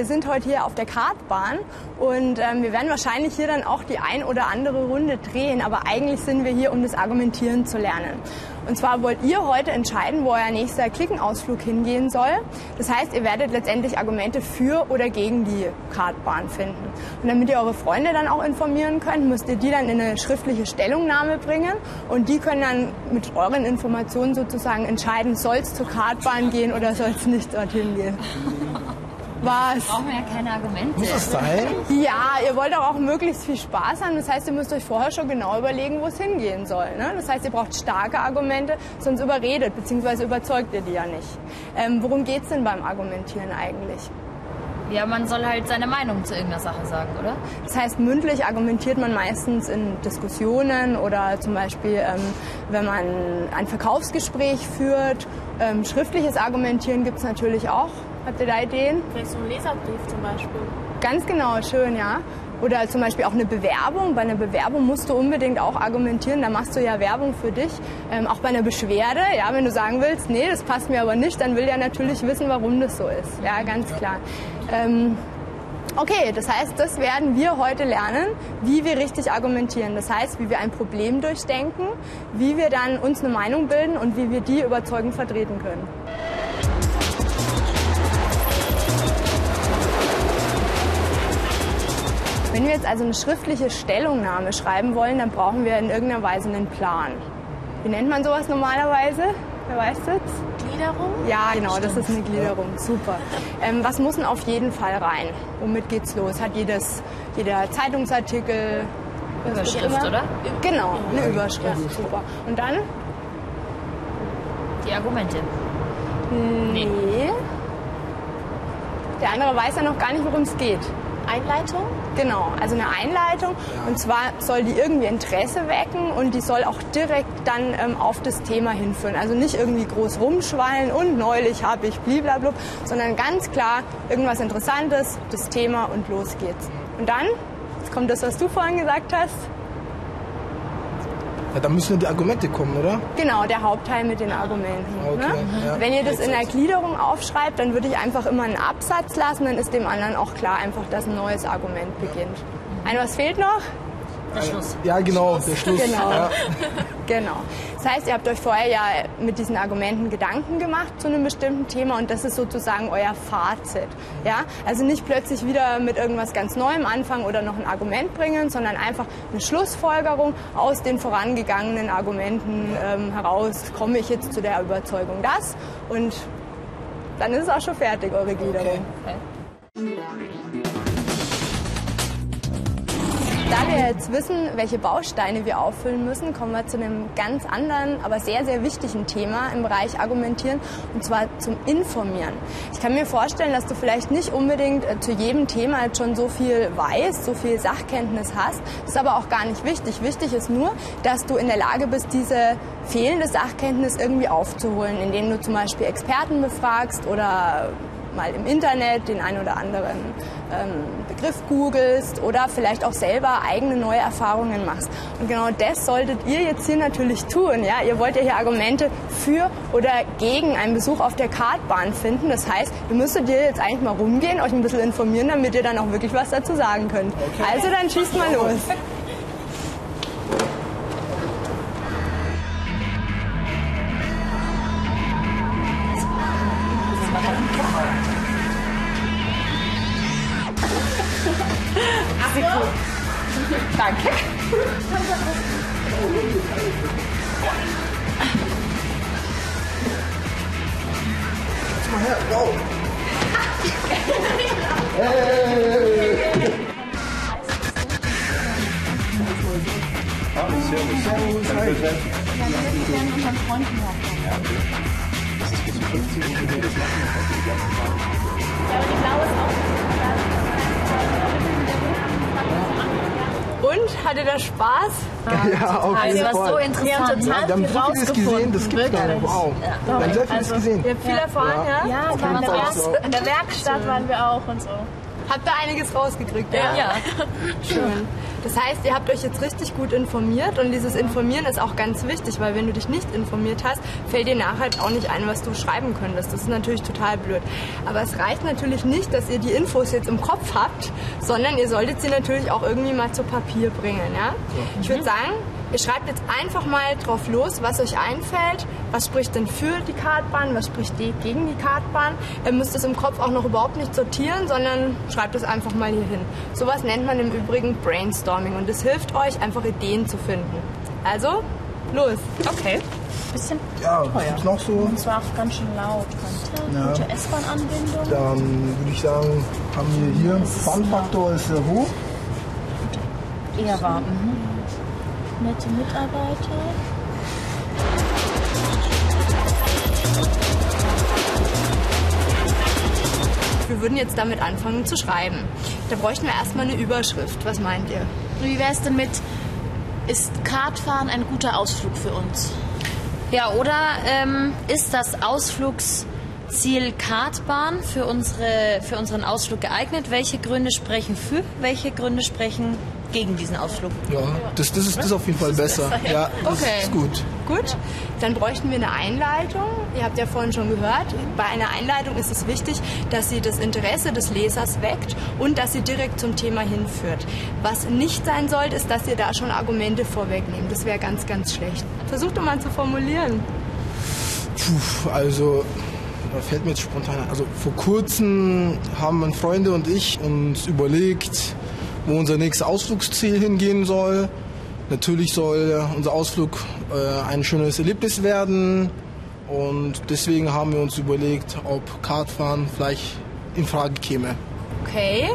wir sind heute hier auf der Kartbahn und ähm, wir werden wahrscheinlich hier dann auch die ein oder andere Runde drehen, aber eigentlich sind wir hier, um das Argumentieren zu lernen. Und zwar wollt ihr heute entscheiden, wo euer nächster Klickenausflug hingehen soll. Das heißt, ihr werdet letztendlich Argumente für oder gegen die Kartbahn finden. Und damit ihr eure Freunde dann auch informieren könnt, müsst ihr die dann in eine schriftliche Stellungnahme bringen und die können dann mit euren Informationen sozusagen entscheiden, soll es zur Kartbahn gehen oder soll es nicht dorthin gehen. Was? Brauchen wir ja keine Argumente. Muss das sein? Ja, ihr wollt aber auch möglichst viel Spaß haben. Das heißt, ihr müsst euch vorher schon genau überlegen, wo es hingehen soll. Ne? Das heißt, ihr braucht starke Argumente, sonst überredet bzw. überzeugt ihr die ja nicht. Ähm, worum geht es denn beim Argumentieren eigentlich? Ja, man soll halt seine Meinung zu irgendeiner Sache sagen, oder? Das heißt, mündlich argumentiert man meistens in Diskussionen oder zum Beispiel, ähm, wenn man ein Verkaufsgespräch führt. Ähm, schriftliches Argumentieren gibt es natürlich auch. Habt ihr da Ideen? Vielleicht so ein Leserbrief zum Beispiel. Ganz genau, schön, ja. Oder zum Beispiel auch eine Bewerbung. Bei einer Bewerbung musst du unbedingt auch argumentieren. Da machst du ja Werbung für dich. Ähm, auch bei einer Beschwerde, ja, wenn du sagen willst, nee, das passt mir aber nicht, dann will der natürlich wissen, warum das so ist. Ja, ganz klar. Ähm, Okay, das heißt, das werden wir heute lernen, wie wir richtig argumentieren. Das heißt, wie wir ein Problem durchdenken, wie wir dann uns eine Meinung bilden und wie wir die überzeugend vertreten können. Wenn wir jetzt also eine schriftliche Stellungnahme schreiben wollen, dann brauchen wir in irgendeiner Weise einen Plan. Wie nennt man sowas normalerweise? Wer weiß das? Gliederung? Ja, genau, das ist eine Gliederung. Super. Ähm, was muss denn auf jeden Fall rein? Womit geht's los? Hat jedes, jeder Zeitungsartikel Überschrift, oder? Genau, eine Überschrift. Super. Und dann? Die Argumente. Nee. Der andere weiß ja noch gar nicht, worum es geht. Einleitung? Genau, also eine Einleitung. Und zwar soll die irgendwie Interesse wecken und die soll auch direkt dann ähm, auf das Thema hinführen. Also nicht irgendwie groß rumschwallen und neulich habe ich bliblablub, sondern ganz klar irgendwas Interessantes, das Thema und los geht's. Und dann, jetzt kommt das, was du vorhin gesagt hast. Ja, da müssen ja die Argumente kommen, oder? Genau, der Hauptteil mit den Argumenten. Okay, ne? ja. Wenn ihr das in der Gliederung aufschreibt, dann würde ich einfach immer einen Absatz lassen, dann ist dem anderen auch klar einfach, dass ein neues Argument beginnt. Ein, was fehlt noch? Der Schluss. Ja, genau, der Schluss. Genau. Ja. Genau. Das heißt, ihr habt euch vorher ja mit diesen Argumenten Gedanken gemacht zu einem bestimmten Thema und das ist sozusagen euer Fazit. Ja? Also nicht plötzlich wieder mit irgendwas ganz Neuem anfangen oder noch ein Argument bringen, sondern einfach eine Schlussfolgerung aus den vorangegangenen Argumenten ähm, heraus, komme ich jetzt zu der Überzeugung das und dann ist es auch schon fertig, eure Gliederung. Da wir jetzt wissen, welche Bausteine wir auffüllen müssen, kommen wir zu einem ganz anderen, aber sehr, sehr wichtigen Thema im Bereich Argumentieren, und zwar zum Informieren. Ich kann mir vorstellen, dass du vielleicht nicht unbedingt äh, zu jedem Thema jetzt schon so viel weißt, so viel Sachkenntnis hast. Das ist aber auch gar nicht wichtig. Wichtig ist nur, dass du in der Lage bist, diese fehlende Sachkenntnis irgendwie aufzuholen, indem du zum Beispiel Experten befragst oder mal im Internet den ein oder anderen ähm, Begriff googelst oder vielleicht auch selber eigene neue Erfahrungen machst. Und genau das solltet ihr jetzt hier natürlich tun. Ja? Ihr wollt ja hier Argumente für oder gegen einen Besuch auf der Kartbahn finden. Das heißt, ihr müsstet hier jetzt eigentlich mal rumgehen, euch ein bisschen informieren, damit ihr dann auch wirklich was dazu sagen könnt. Also dann schießt mal los. Und, hattet ihr Spaß? Ja, auf Also, jeden was so Fall. interessant. Ja, wir haben so vieles gesehen, das gibt's gar nicht. Wow. Wir haben sehr vieles gesehen. Ihr habt viel erfahren, ja? Ja, wir Fall so. in der Werkstatt waren wir auch und so. Habt ihr einiges rausgekriegt? Ja. Ja. Schön. Das heißt, ihr habt euch jetzt richtig gut informiert und dieses Informieren ist auch ganz wichtig, weil wenn du dich nicht informiert hast, fällt dir nachher halt auch nicht ein, was du schreiben könntest. Das ist natürlich total blöd. Aber es reicht natürlich nicht, dass ihr die Infos jetzt im Kopf habt, sondern ihr solltet sie natürlich auch irgendwie mal zu Papier bringen. Ja? Ich würde sagen, Ihr schreibt jetzt einfach mal drauf los, was euch einfällt. Was spricht denn für die Kartbahn, was spricht gegen die Kartbahn. Ihr müsst es im Kopf auch noch überhaupt nicht sortieren, sondern schreibt es einfach mal hier hin. Sowas nennt man im Übrigen Brainstorming und es hilft euch, einfach Ideen zu finden. Also, los. Okay. Bisschen Ja, teuer. was gibt's noch so? Und zwar auch ganz schön laut. Ja. Gute S-Bahn-Anbindung. Dann würde ich sagen, haben wir hier, Fun-Faktor ist sehr hoch. Eher warm. Mhm. Nette Mitarbeiter. Wir würden jetzt damit anfangen zu schreiben. Da bräuchten wir erstmal eine Überschrift. Was meint ihr? Wie wäre es denn mit, ist Kartfahren ein guter Ausflug für uns? Ja, oder ähm, ist das Ausflugsziel Kartbahn für, unsere, für unseren Ausflug geeignet? Welche Gründe sprechen für? Welche Gründe sprechen gegen diesen Ausflug? Ja, das, das, ist, das ist auf jeden Fall besser. Ja, das Okay. ist gut. Gut, dann bräuchten wir eine Einleitung. Ihr habt ja vorhin schon gehört, bei einer Einleitung ist es wichtig, dass sie das Interesse des Lesers weckt und dass sie direkt zum Thema hinführt. Was nicht sein sollte, ist, dass ihr da schon Argumente vorwegnehmt. Das wäre ganz, ganz schlecht. Versucht doch mal zu formulieren. Puh, also, da fällt mir jetzt spontan ein. Also, vor kurzem haben meine Freunde und ich uns überlegt, wo unser nächstes Ausflugsziel hingehen soll. Natürlich soll unser Ausflug äh, ein schönes Erlebnis werden. Und deswegen haben wir uns überlegt, ob Kartfahren vielleicht in Frage käme. Okay,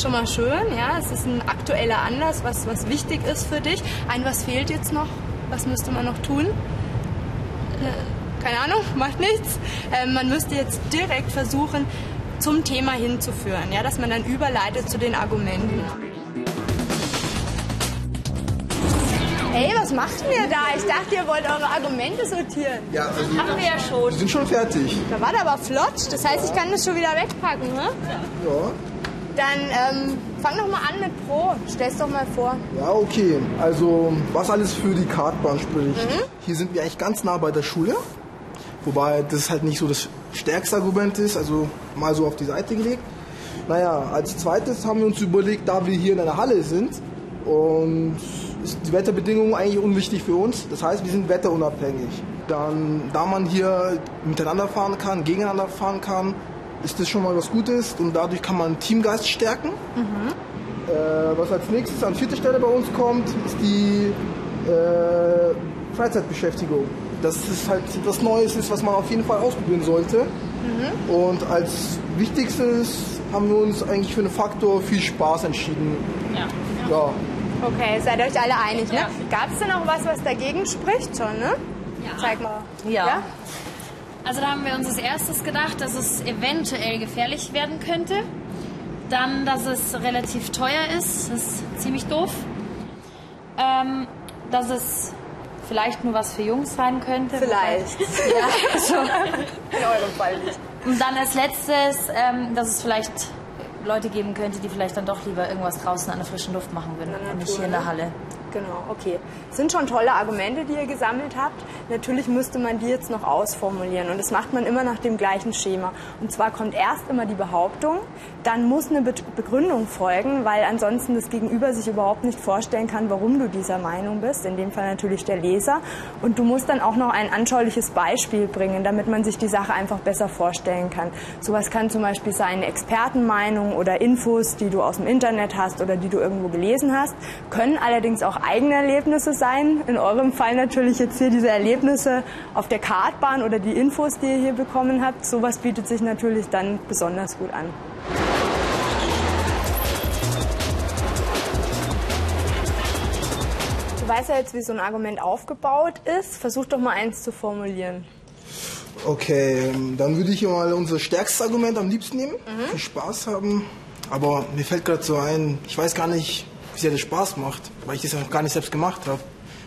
schon mal schön, ja. Es ist ein aktueller Anlass, was, was wichtig ist für dich. Ein, was fehlt jetzt noch? Was müsste man noch tun? Äh, Keine Ahnung, macht nichts. Ähm, man müsste jetzt direkt versuchen, zum Thema hinzuführen, ja, dass man dann überleitet zu den Argumenten. Hey, was macht ihr da? Ich dachte, ihr wollt eure Argumente sortieren. Ja, also, Haben wir ja schon. wir sind schon fertig. Da war aber flott. Das heißt, ich kann das schon wieder wegpacken, ne? Ja. Dann ähm, fang doch mal an mit Pro. Stell's doch mal vor. Ja, okay. Also, was alles für die Kartbahn spricht. Hier sind wir eigentlich ganz nah bei der Schule. Wobei das halt nicht so das stärkste Argument ist, also mal so auf die Seite gelegt. Naja, als zweites haben wir uns überlegt, da wir hier in einer Halle sind und ist die Wetterbedingungen eigentlich unwichtig für uns. Das heißt, wir sind wetterunabhängig. Dann, da man hier miteinander fahren kann, gegeneinander fahren kann, ist das schon mal was Gutes und dadurch kann man Teamgeist stärken. Äh, was als nächstes an vierter Stelle bei uns kommt, ist die äh, Freizeitbeschäftigung. Das ist halt etwas Neues ist, was man auf jeden Fall ausprobieren sollte. Und als wichtigstes haben wir uns eigentlich für den Faktor viel Spaß entschieden. Ja. Ja. Okay, seid euch alle einig, ne? Gab es denn noch was, was dagegen spricht schon, ne? Ja. Zeig mal. Ja. Also da haben wir uns als erstes gedacht, dass es eventuell gefährlich werden könnte. Dann, dass es relativ teuer ist. Das ist ziemlich doof. Ähm, dass es vielleicht nur was für Jungs sein könnte. Vielleicht. Ja, also. In eurem Fall nicht. Und dann als letztes, ähm, dass es vielleicht Leute geben könnte, die vielleicht dann doch lieber irgendwas draußen an der frischen Luft machen würden und nicht hier in der? Halle. Genau, okay. Das sind schon tolle Argumente, die ihr gesammelt habt. Natürlich müsste man die jetzt noch ausformulieren und das macht man immer nach dem gleichen Schema. Und zwar kommt erst immer die Behauptung, dann muss eine Be Begründung folgen, weil ansonsten das Gegenüber sich überhaupt nicht vorstellen kann, warum du dieser Meinung bist. In dem Fall natürlich der Leser. Und du musst dann auch noch ein anschauliches Beispiel bringen, damit man sich die Sache einfach besser vorstellen kann. Sowas kann zum Beispiel sein eine Expertenmeinung oder Infos, die du aus dem Internet hast oder die du irgendwo gelesen hast, können allerdings auch eigene Erlebnisse sein. In eurem Fall natürlich jetzt hier diese Erlebnisse auf der Kartbahn oder die Infos, die ihr hier bekommen habt. Sowas bietet sich natürlich dann besonders gut an. Du weißt ja jetzt, wie so ein Argument aufgebaut ist. Versuch doch mal eins zu formulieren. Okay, ähm, dann würde ich hier mal unser stärkstes Argument am liebsten nehmen. Viel Spaß haben. Aber mir fällt gerade so ein, ich weiß gar nicht, wie sehr das Spaß macht, weil ich das ja noch gar nicht selbst gemacht habe.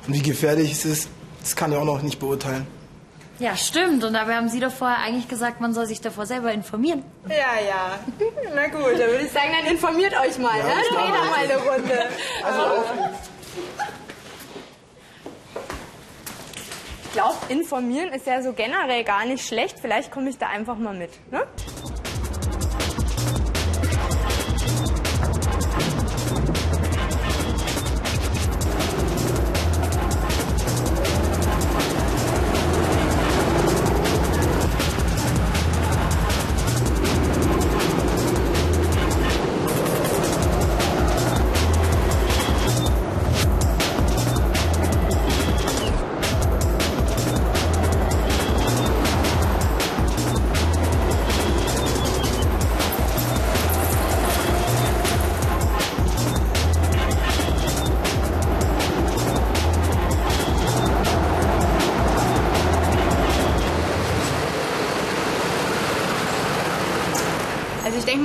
Und wie gefährlich es ist, das kann ich auch noch nicht beurteilen. Ja, stimmt. Und dabei haben Sie doch vorher eigentlich gesagt, man soll sich davor selber informieren. Ja, ja. Na gut, dann würde ich sagen, dann informiert euch mal. Ja, ne? Doch mal eine Runde. Also auf glaube, informieren ist ja so generell gar nicht schlecht. Vielleicht komme ich da einfach mal mit. Ne?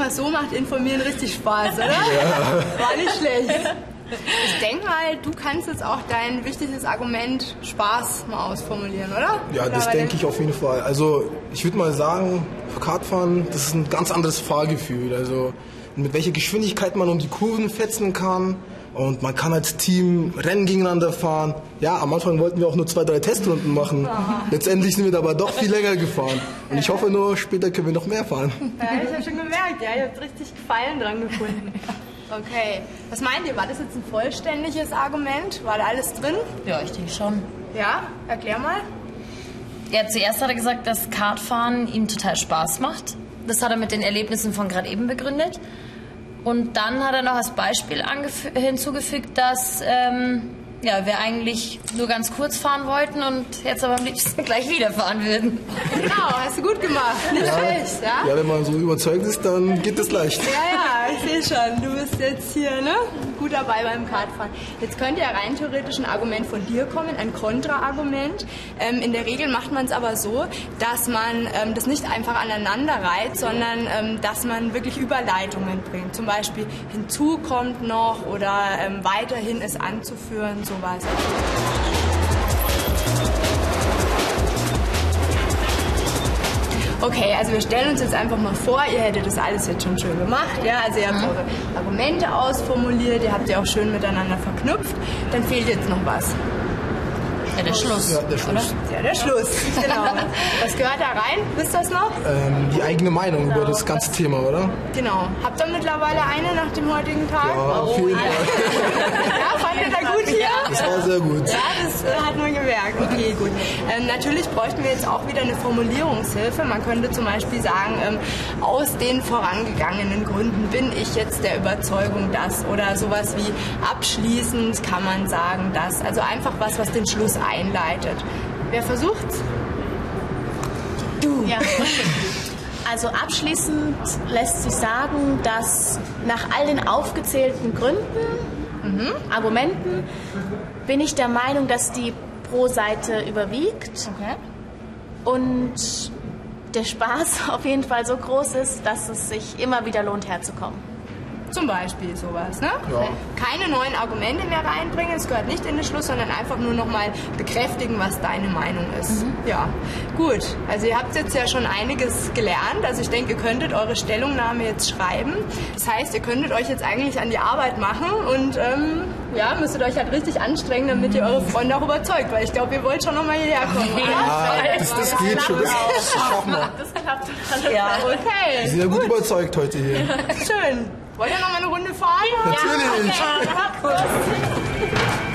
Mal, so macht Informieren richtig Spaß, oder? War nicht schlecht. Ich denke mal, du kannst jetzt auch dein wichtiges Argument Spaß mal ausformulieren, oder? Ja, Oder das denke ich auf jeden Fall. Also ich würde mal sagen, Kartfahren, das ist ein ganz anderes Fahrgefühl. Also mit welcher Geschwindigkeit man um die Kurven fetzen kann und man kann als Team Rennen gegeneinander fahren. Ja, am Anfang wollten wir auch nur zwei, drei Testrunden machen. Letztendlich sind wir dabei doch viel länger gefahren. Und ich hoffe nur, später können wir noch mehr fahren. Ja, ich habe schon gemerkt, ja, ihr habt richtig Gefallen dran gefunden. Okay, was meint ihr? War das jetzt ein vollständiges Argument? War da alles drin? Ja, ich denke schon. Ja, erklär mal. Ja, zuerst hat er gesagt, dass Kartfahren ihm total Spaß macht. Das hat er mit den Erlebnissen von gerade eben begründet. Und dann hat er noch als Beispiel hinzugefügt, dass ähm, ja, wir eigentlich nur ganz kurz fahren wollten und jetzt aber am liebsten gleich wieder fahren würden. Genau, hast du gut gemacht. Nicht schlecht, ja? Ja, wenn man so überzeugt ist, dann geht es leicht. Ja, ja, sehe schon. Du bist jetzt hier, ne? Gut dabei beim Kartfahren. Jetzt könnte ja rein theoretisch ein Argument von dir kommen, ein Kontraargument. Ähm, in der Regel macht man es aber so, dass man ähm, das nicht einfach aneinander reiht, sondern ähm, dass man wirklich Überleitungen bringt. Zum Beispiel hinzu kommt noch oder ähm, weiterhin ist anzuführen, sowas. Okay, also wir stellen uns jetzt einfach mal vor, ihr hättet das alles jetzt schon schön gemacht, ja, also ihr habt eure Argumente ausformuliert, ihr habt sie auch schön miteinander verknüpft, dann fehlt jetzt noch was. Ja, der Schluss. Ja, der Schluss. Ja, der Schluss, genau. Was gehört da rein? Wisst ihr das noch? Ähm, die eigene Meinung über das ganze Thema, oder? Genau. Habt ihr mittlerweile eine nach dem heutigen Tag? Ja, auf jeden Fall. Ja, fand ihr gut hier? Das war sehr gut. Ja, das äh, hat man gemerkt. Okay, gut. Ähm, natürlich bräuchten wir jetzt auch wieder eine Formulierungshilfe. Man könnte zum Beispiel sagen, ähm, aus den vorangegangenen Gründen bin ich jetzt der Überzeugung, dass oder sowas wie abschließend kann man sagen, dass. Also einfach was, was den Schluss einleitet. Wer versucht's? Ja. Also abschließend lässt sich sagen, dass nach all den aufgezählten Gründen, Argumenten, bin ich der Meinung, dass die Pro-Seite überwiegt Okay. und der Spaß auf jeden Fall so groß ist, dass es sich immer wieder lohnt, herzukommen. Zum Beispiel sowas, ne? Ja. Keine neuen Argumente mehr reinbringen, es gehört nicht in den Schluss, sondern einfach nur nochmal bekräftigen, was deine Meinung ist. Ja, gut. Also ihr habt jetzt ja schon einiges gelernt. Also ich denke, ihr könntet eure Stellungnahme jetzt schreiben. Das heißt, ihr könntet euch jetzt eigentlich an die Arbeit machen und ähm, ja, müsstet euch halt richtig anstrengen, damit ihr eure Freunde auch überzeugt, weil ich glaube, ihr wollt schon nochmal hierher kommen, oder? Ah, das, das geht schon. Das wir. Das klappt. Ja. Wir Okay, sind ja gut überzeugt heute hier. schön. Wollt ihr noch mal eine Runde fahren? Natürlich. Ja, okay.